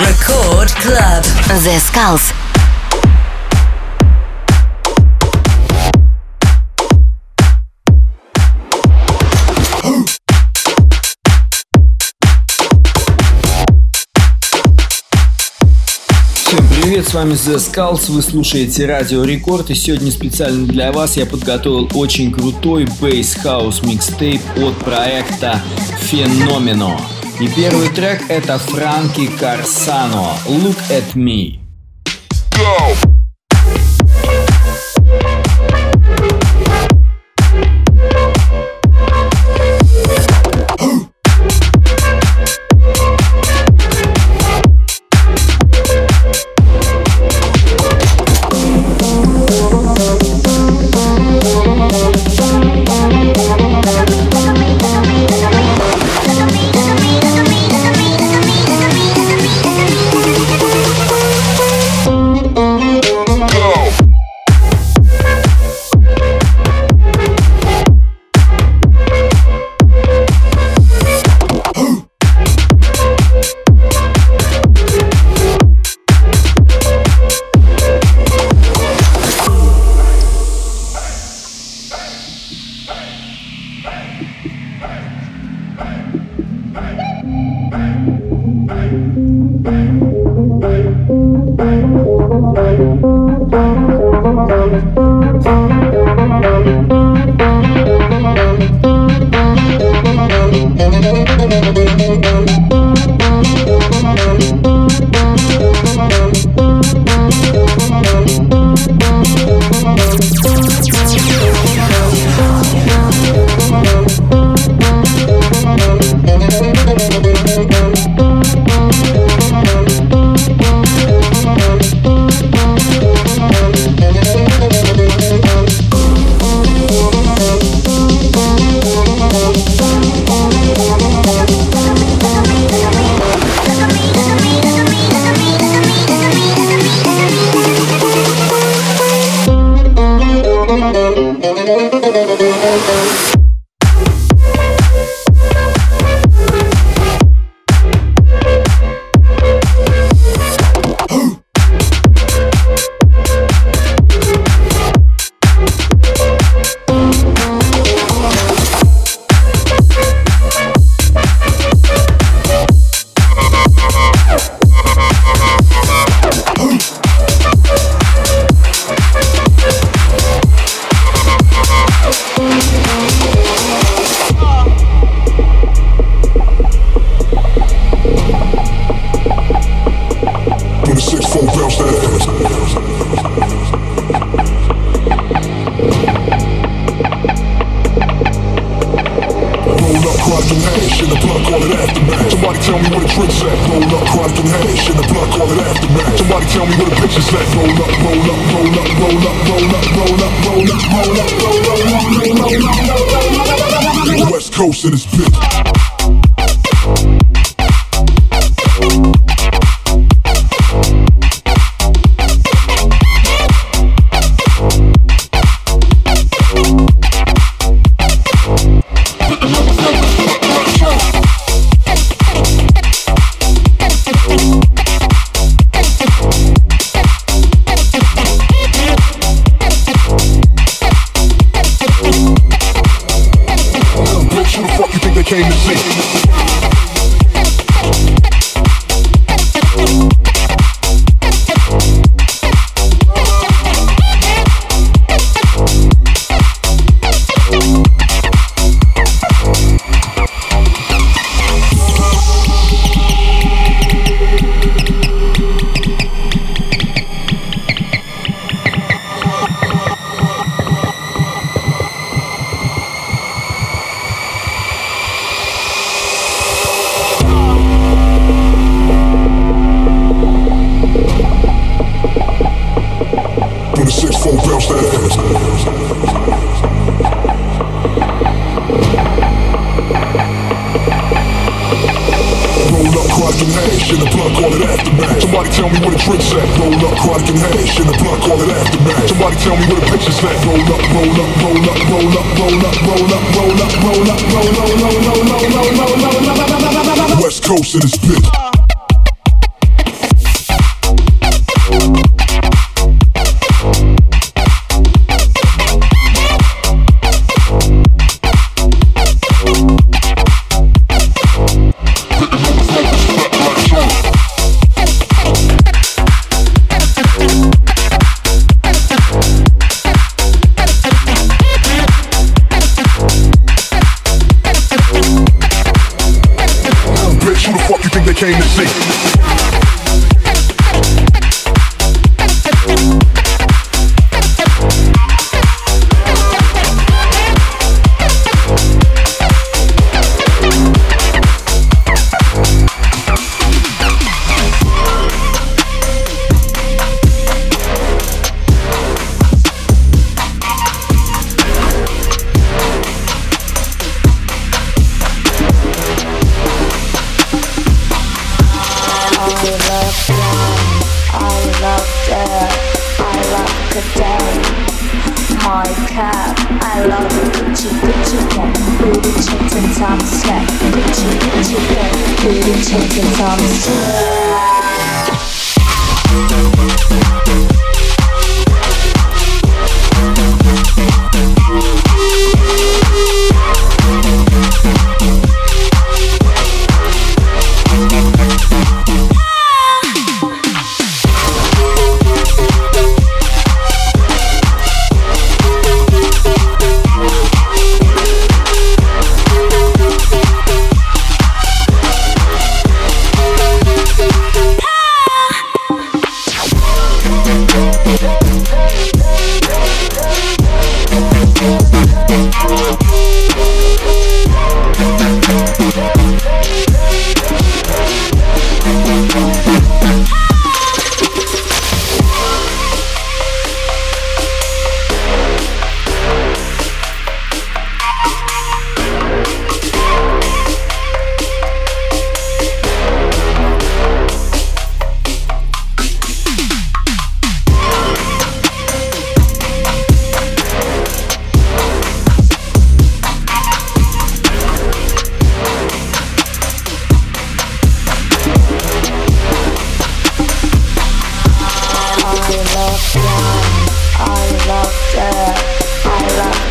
Record Club. The Skulls. Всем привет, с вами The Skulls, вы слушаете Радио Рекорд и сегодня специально для вас я подготовил очень крутой бейс хаус микстейп от проекта Феномено. И первый трек это Франки Карсано Look at Me. Go!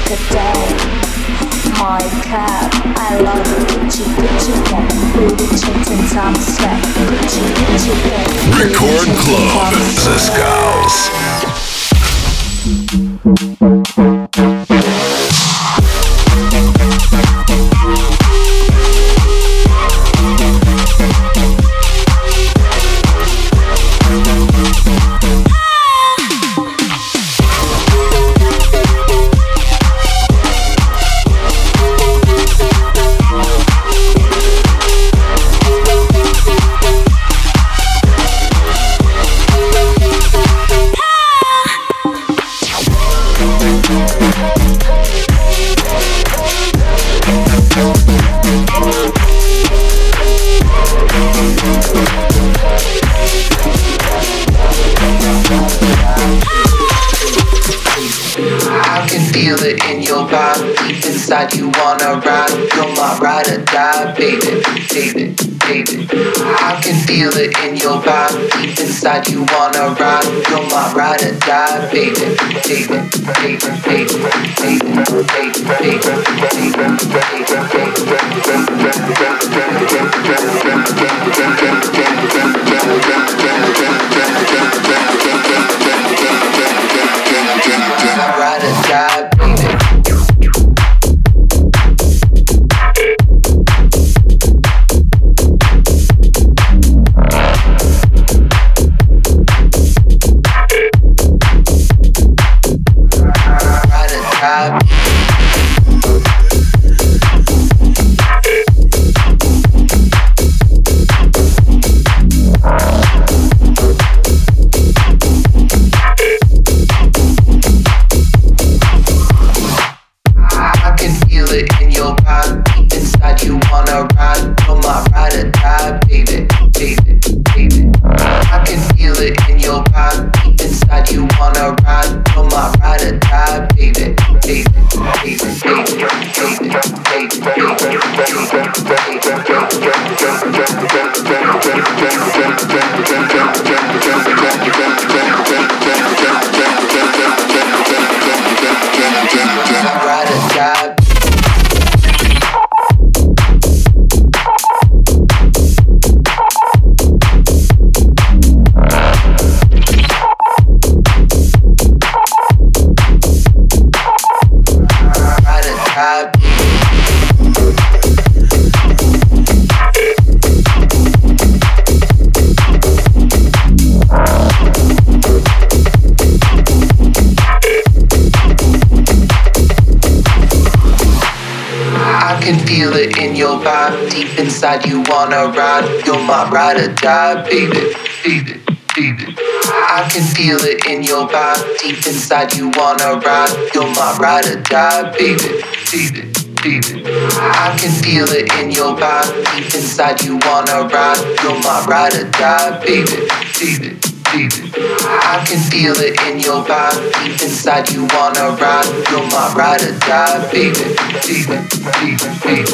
today. My cup, I love you. Gucci, Gucci, cat, booty, sweat. Gucci, Gucci. Record Club, The Skulls. Inside, you wanna ride. You're my ride or die, baby, baby, baby. I can feel it in your vibe. Deep inside, you wanna ride. You're my ride or die, baby, baby, baby. I can feel it in your vibe. Deep inside, you wanna ride. You're my ride or die, baby, baby baby. I can feel it in your vibe. Deep inside, you wanna ride. You're my ride or die. Baby, baby, baby, baby,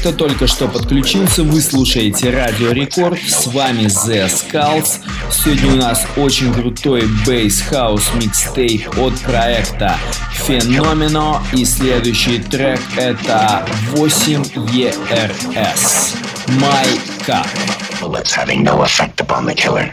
кто только что подключился, вы слушаете Радио Рекорд. С вами The Skulls. Сегодня у нас очень крутой бейс хаус микстейп от проекта Феномено. И следующий трек это 8 ERS. My Cup. Bullets having no effect upon the killer.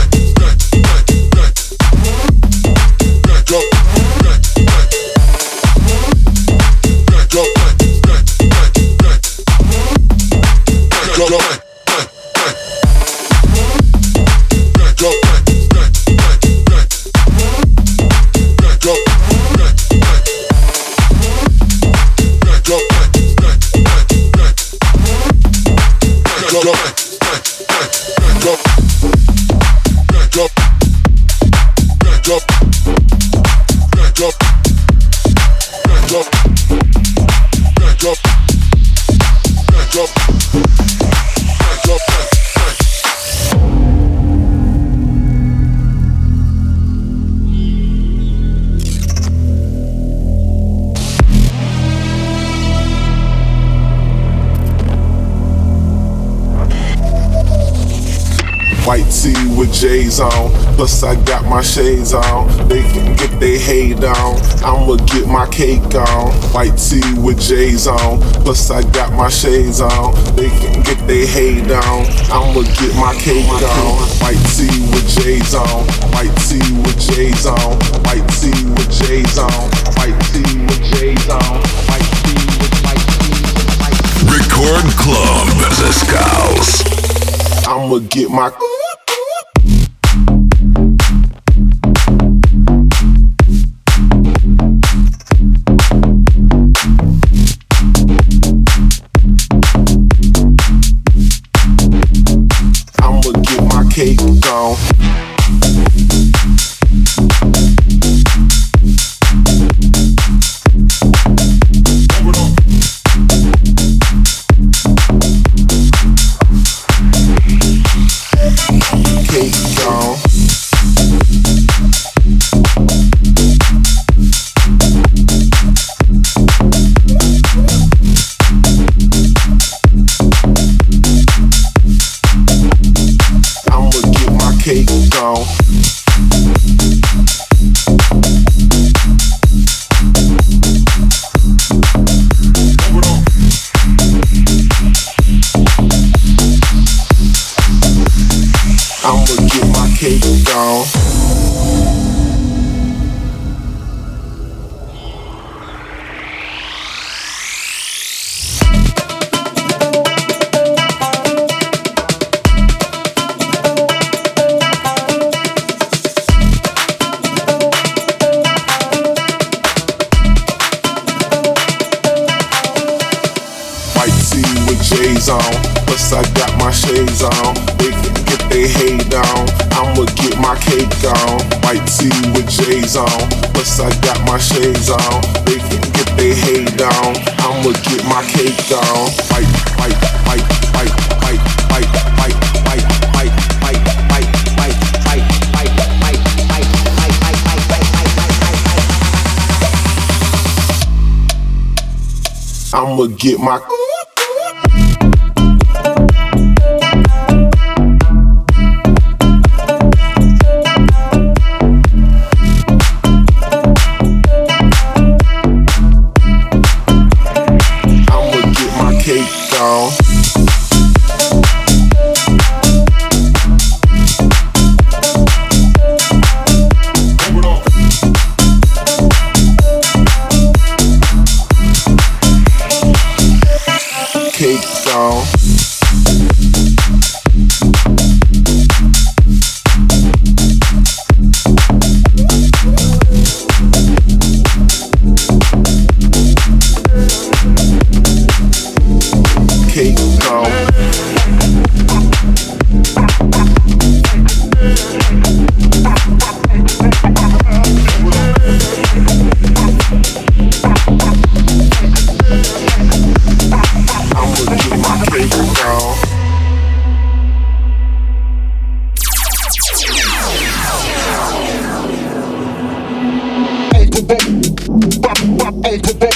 J's on. Plus, I got my shades on. They can get their hate on. I'ma get my cake on. White tee with J's on. Plus, I got my shades on. They can get their hate on. I'ma get my cake on. White tee with J's on. White tee with J's on. White tee with J's on. White tee with J's on. White tee with white tee with white. Record Club The Skulls. I'ma get my cake gone. Get my The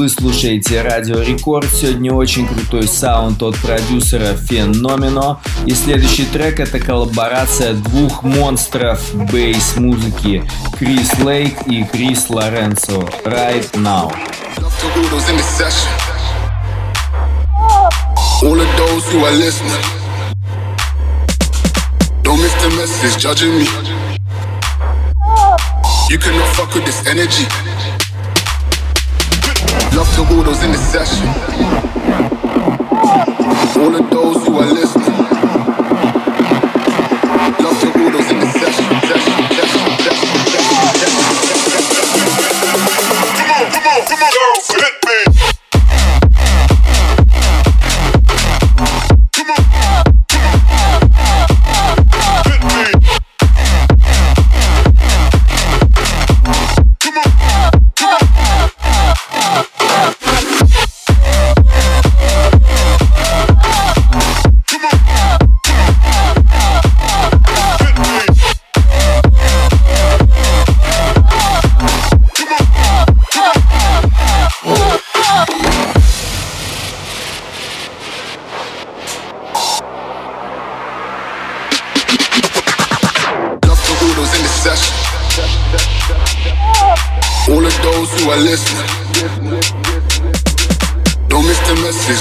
вы слушаете Радио Рекорд. Сегодня очень крутой саунд от продюсера Феномено. И следующий трек это коллаборация двух монстров бейс-музыки Крис Лейк и Крис Лоренцо. Right Now. You cannot fuck with this energy. Love to all those in the session. All of those who are listening.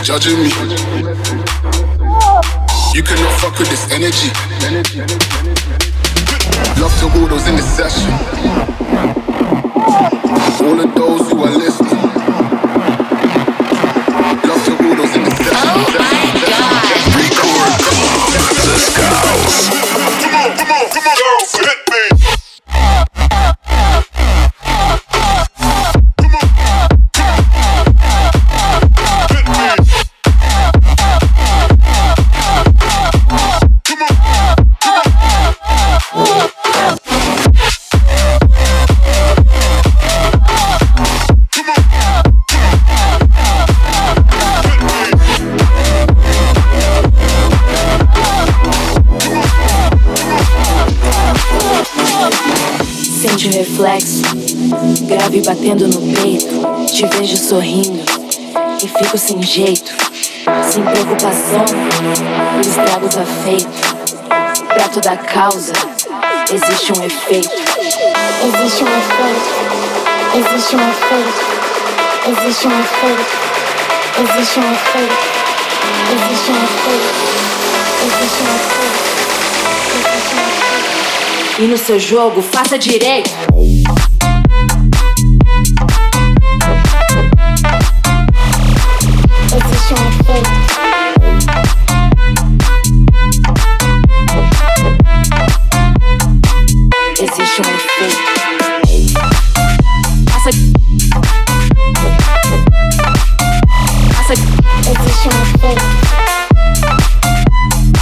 Judging me. You cannot fuck with this energy. Love to all those in the session. All of those who are listening. Sorrindo e fico sem jeito, sem preocupação. O estrago tá feito. Pra toda causa, existe um efeito. Existe um efeito. Existe um efeito. Existe um efeito. Existe um efeito. Existe um efeito. Existe um efeito. E no seu jogo, faça direito.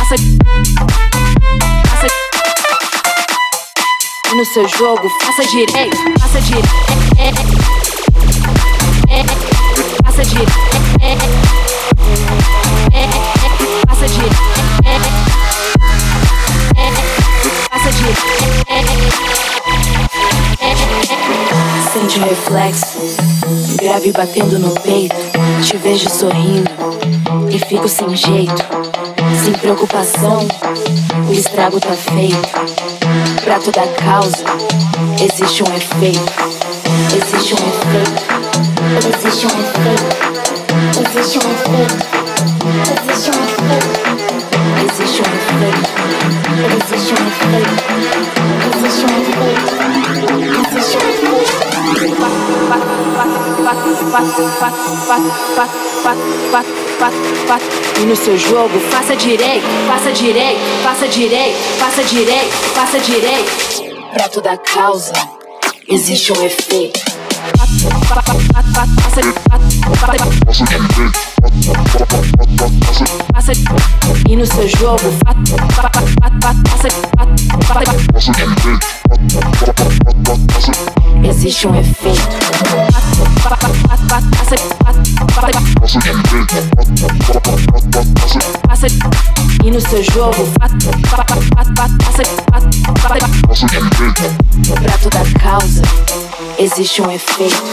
Faça. E no seu jogo, faça direito. Faça direito. Faça direito. Faça direito. Faça direito. Sente o reflexo, grave batendo no peito. Te vejo sorrindo e fico sem jeito, sem preocupação. O estrago tá feito. Pra toda causa, existe um efeito. Existe um efeito. Existe um efeito. Existe um efeito. Existe um efeito. Existe um efeito. Existe um efeito. Existe um efeito. Existe um efeito. E no seu jogo, faça direito, faça direito, faça direito, faça direito, faça direito. Pra toda causa, existe um efeito. E no seu jogo, faça existe um efeito. E no seu jogo, pra toda causa, existe um efeito.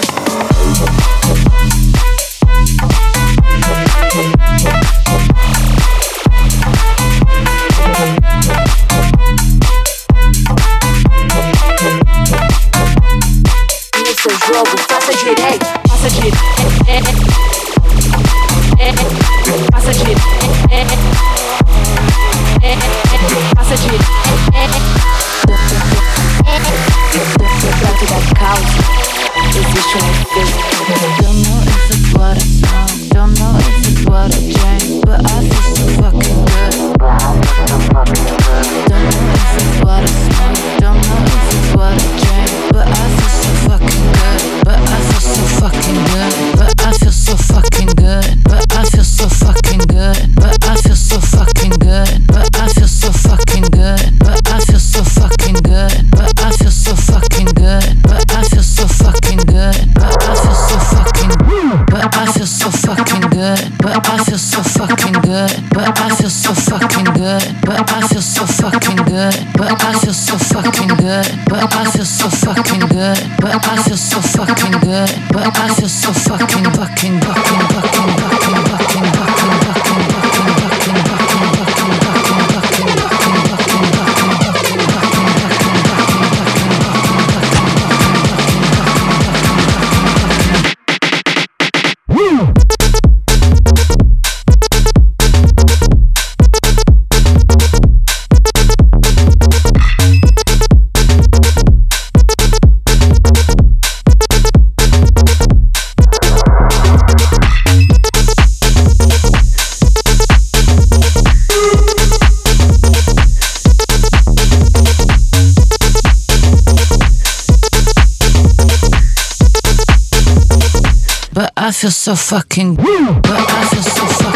But I feel so fucking But I feel so fucking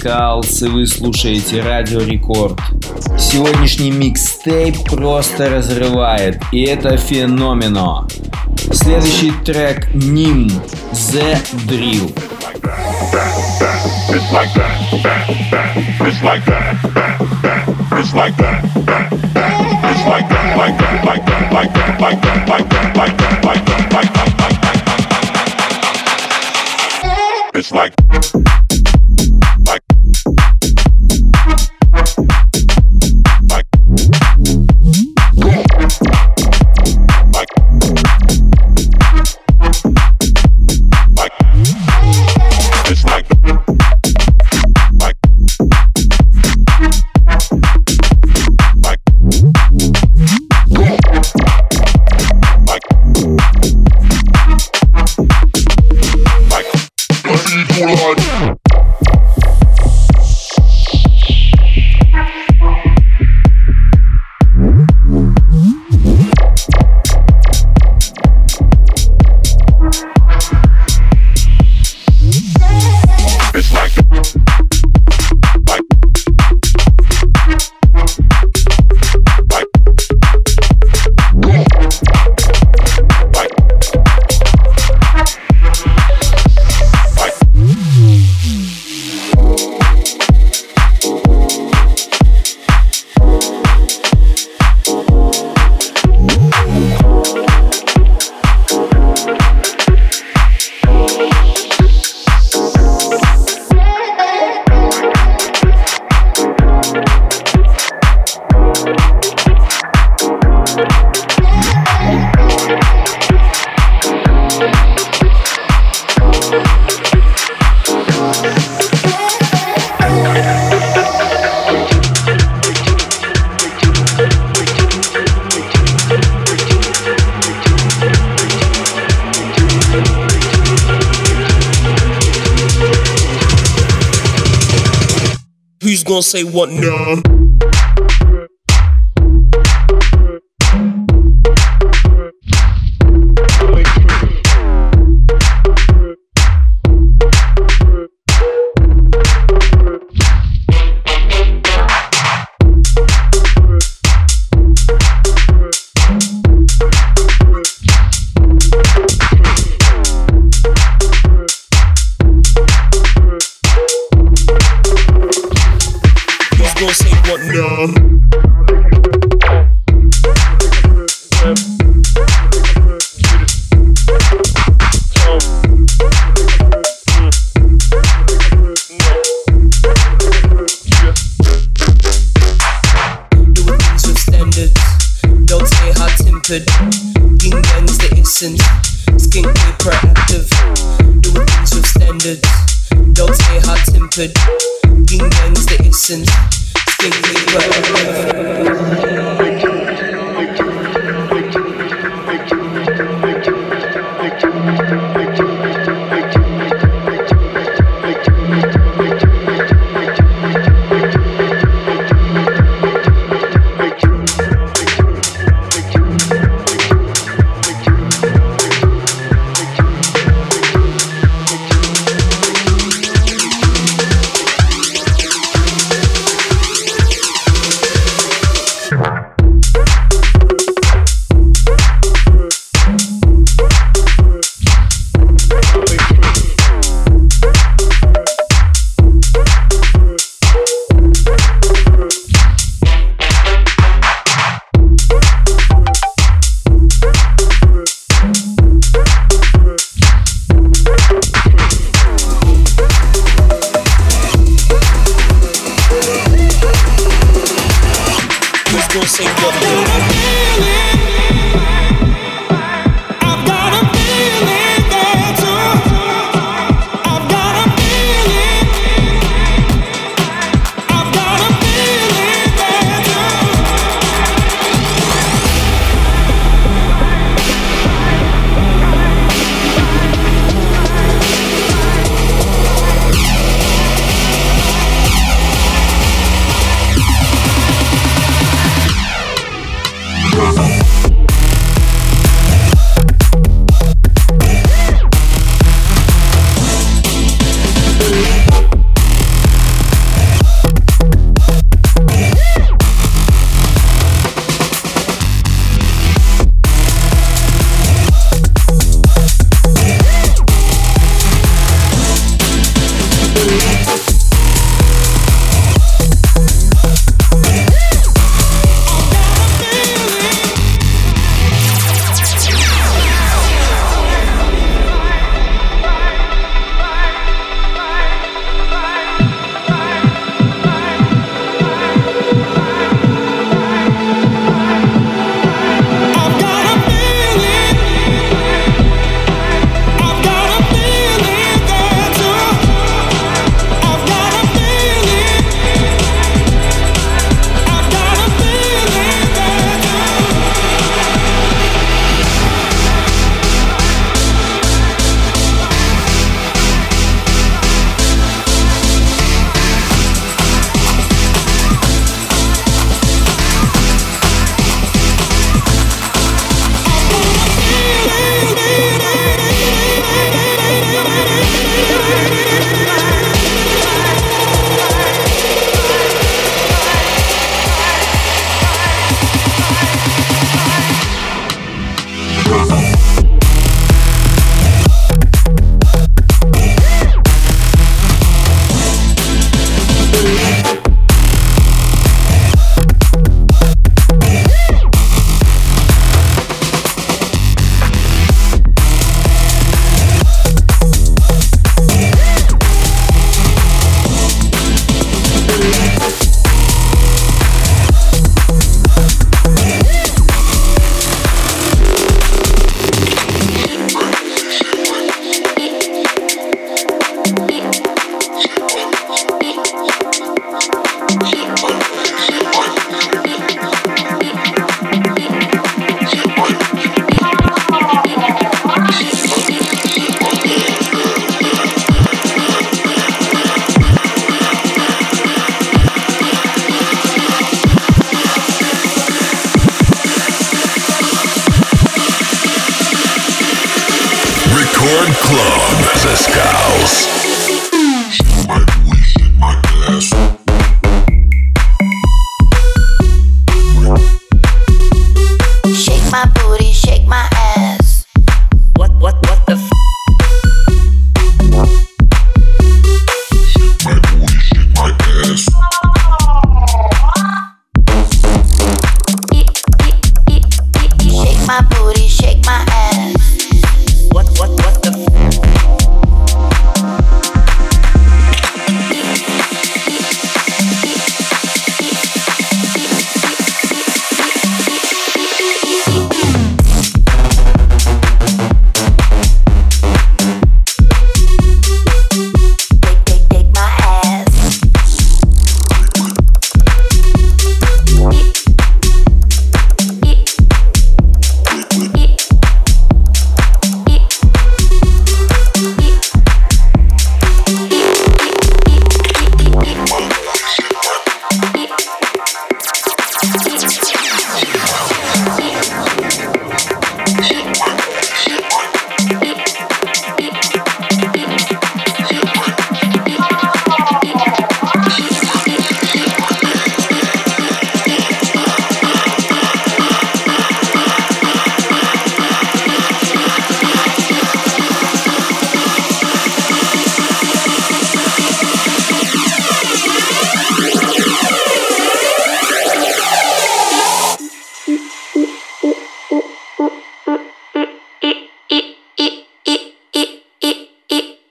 Skulls, и вы слушаете Радио Рекорд. Сегодняшний микстейп просто разрывает, и это феномено. Следующий трек Ним The Drill. It's like say what now? Bye.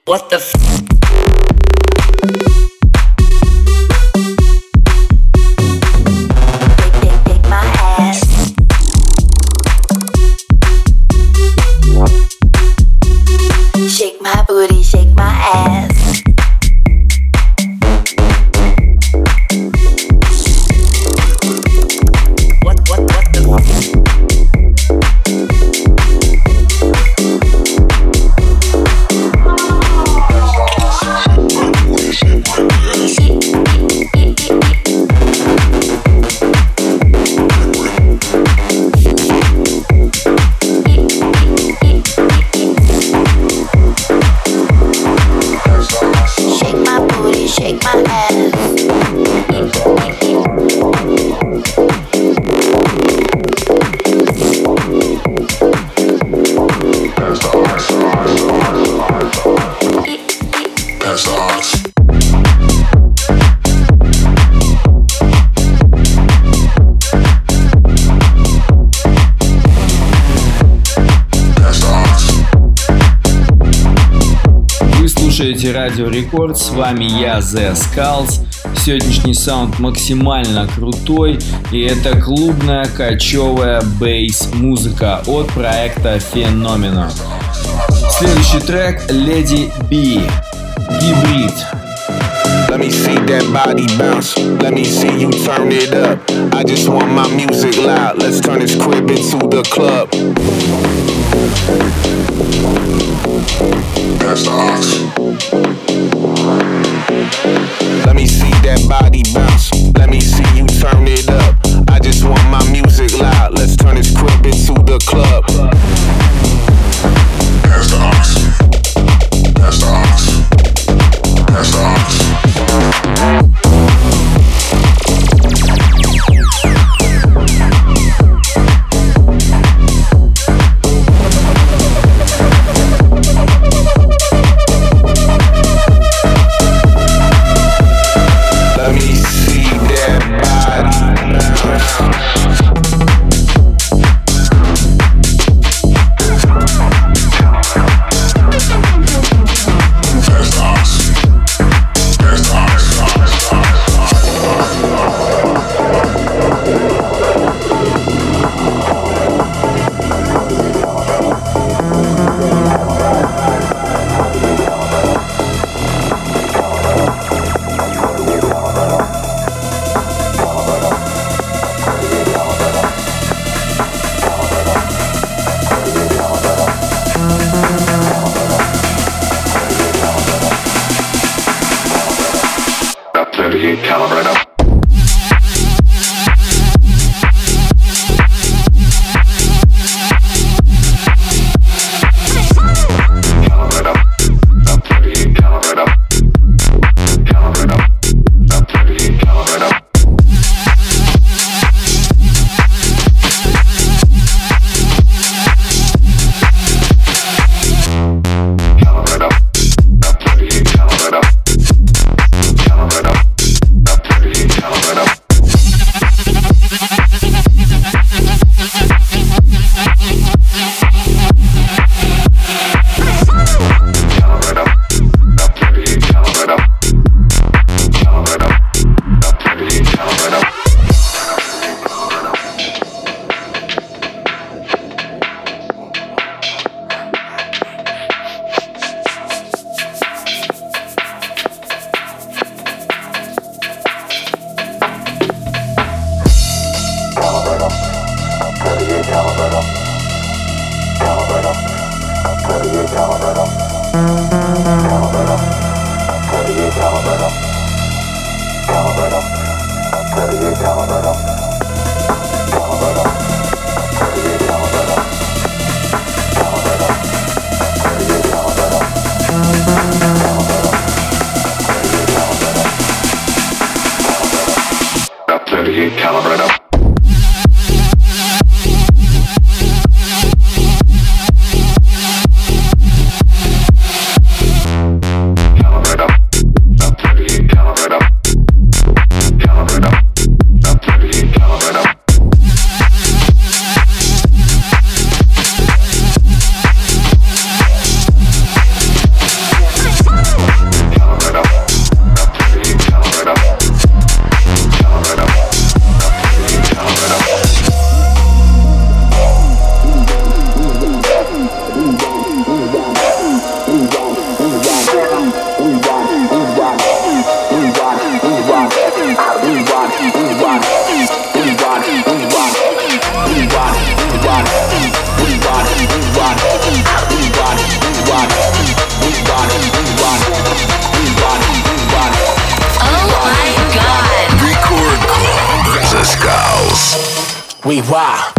What the f? Рекорд, с вами я, The Skulls. Сегодняшний саунд максимально крутой, и это клубная кочевая бейс-музыка от проекта Феномено. Следующий трек Lady B. Гибрид. Let me see that body bounce. Let me see you turn it up. I just want my music loud. Let's turn this crib into the club. That's the ox. Let me we wild.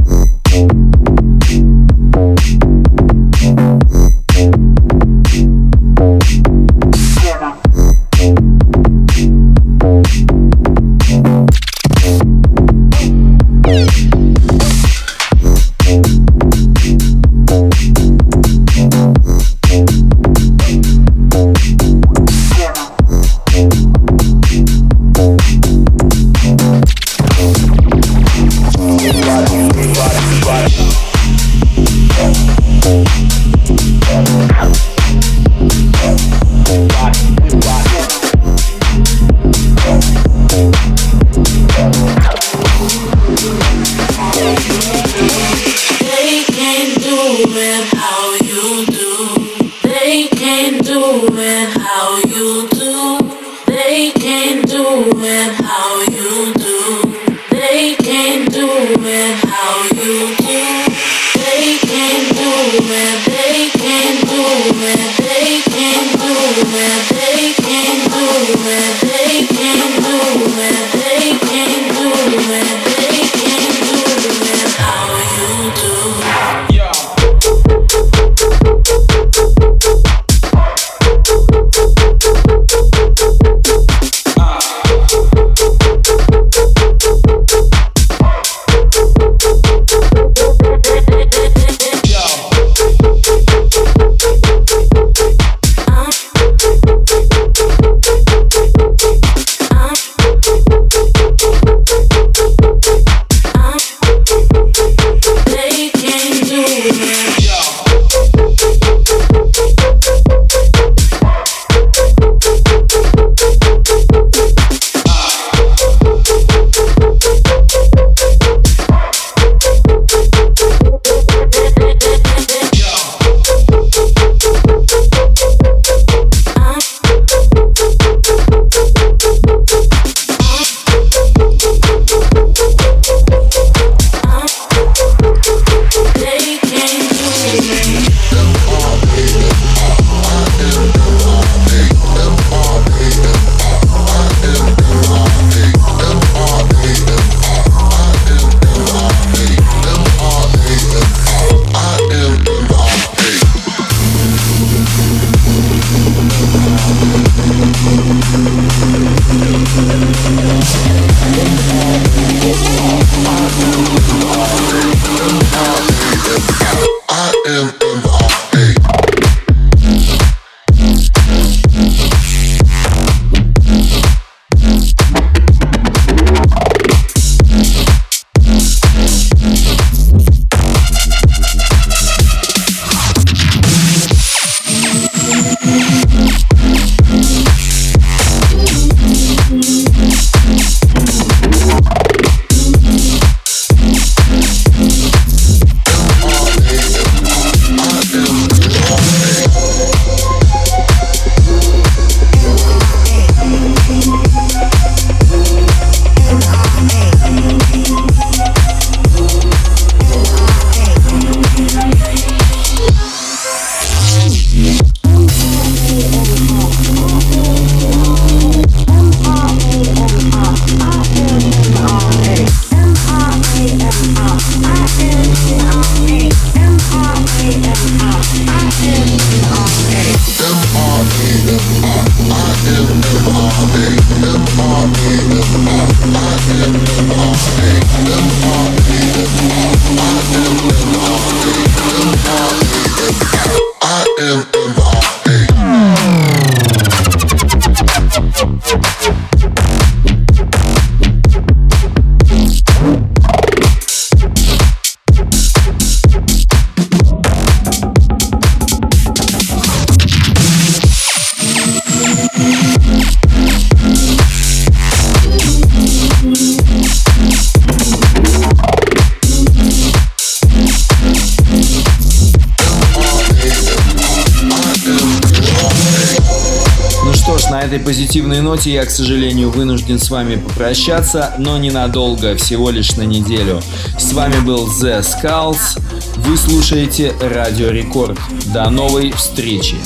Ноте я, к сожалению, вынужден с вами попрощаться, но ненадолго, всего лишь на неделю. С вами был The Skulls. Вы слушаете Радио Рекорд. До новой встречи.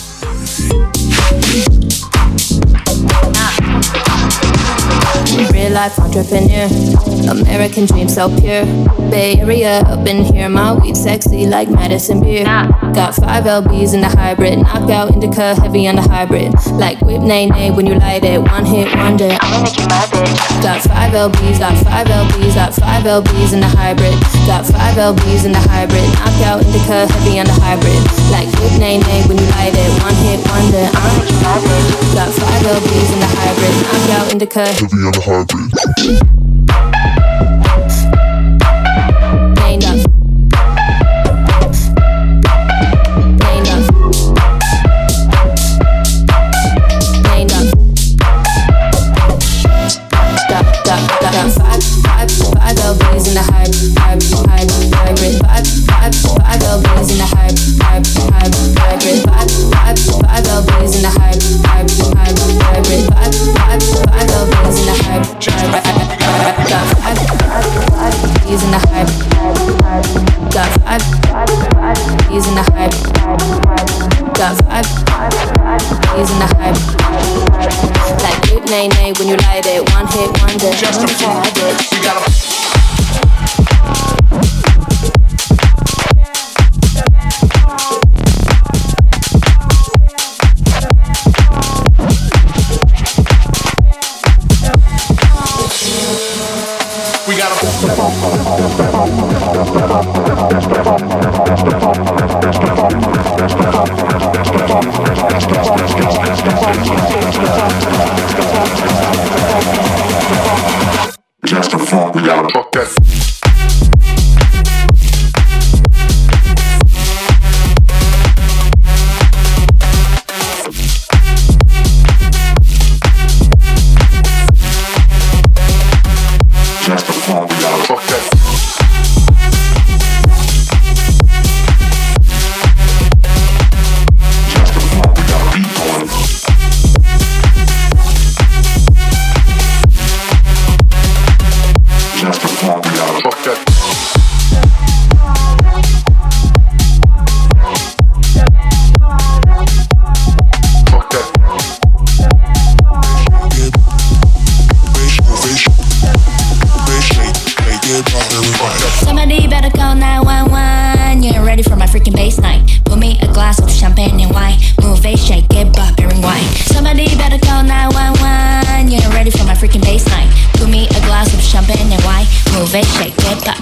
Life entrepreneur. American dream so pure. Bay Area up in here, my weed sexy like medicine beer. Got five LBs in the hybrid, knockout indica heavy on the hybrid. Like whip nay nay when you light it, one hit wonder. I'ma make you my bitch. Got five LBs, got five LBs, got five LBs in the hybrid. Got five LBs in the hybrid, knockout indica heavy on the hybrid. Like whip nay nay when you light it, one hit wonder. I'ma make you my bitch. Got five LBs in the hybrid, knockout indica Heavy on the hybrid. Bass night. Pour me a glass of champagne and wine. Move it, shake it, bop it, rewind. Somebody better call 911. You ain't ready for my freaking bass night. Pour me a glass of champagne and wine. Move it, shake it, it,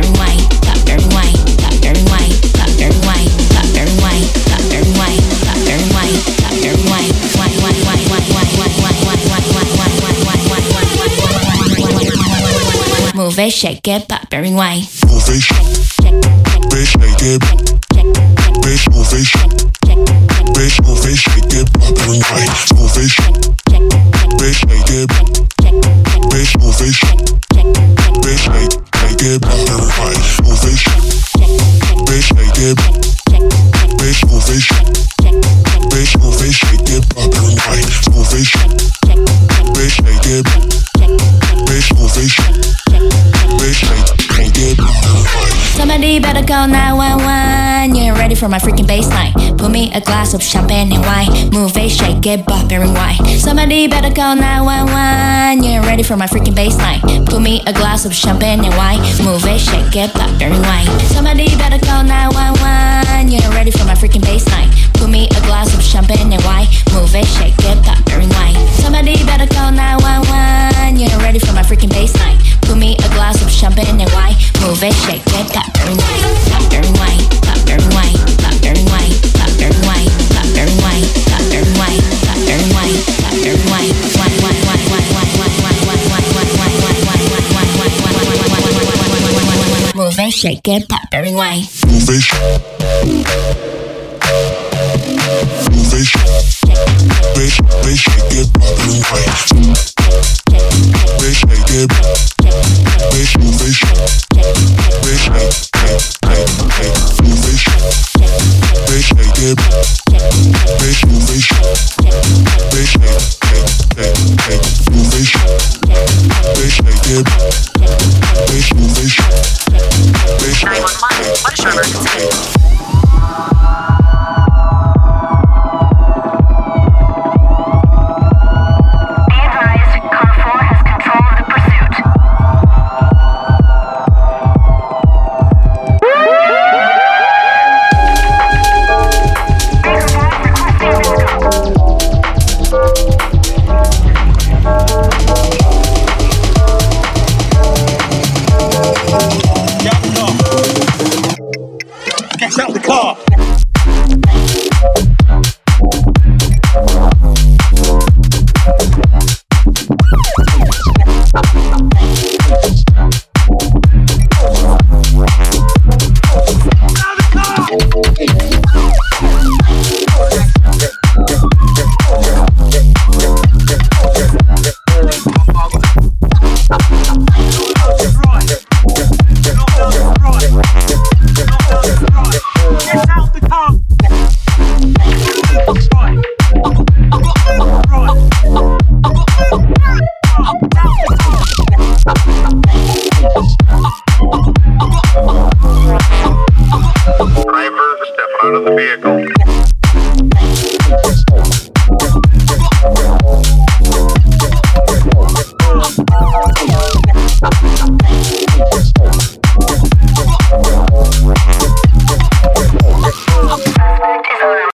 rewind. Wine, wine, wine, wine, wine, wine, wine, wine, wine, wine, wine, wine, wine, wine, wine, wine, wine, wine, wine. Move it, shake it, bop it, rewind. Move it, bitch, shake it, bitch, move it, bitch, move it, shake it, pop it. Move it, bitch, shake it, bitch, move it, bitch, for my freaking night. Pour me a glass of champagne and wine. Move it, shake it, bop it, rewind. Somebody better call 911. You ain't ready for my freaking night. Pour me a glass of champagne and wine. Move it, shake it, bop it, rewind. Somebody better call 911. You ain't ready for my freaking night. Pour me a glass of champagne and wine. Move it, shake it, bop it, rewind. Somebody better call 911. You ain't ready for my freaking night. Pour me a glass of champagne and wine. Move it, shake it, bop rewind. Rewind. shake it, poppering way. Move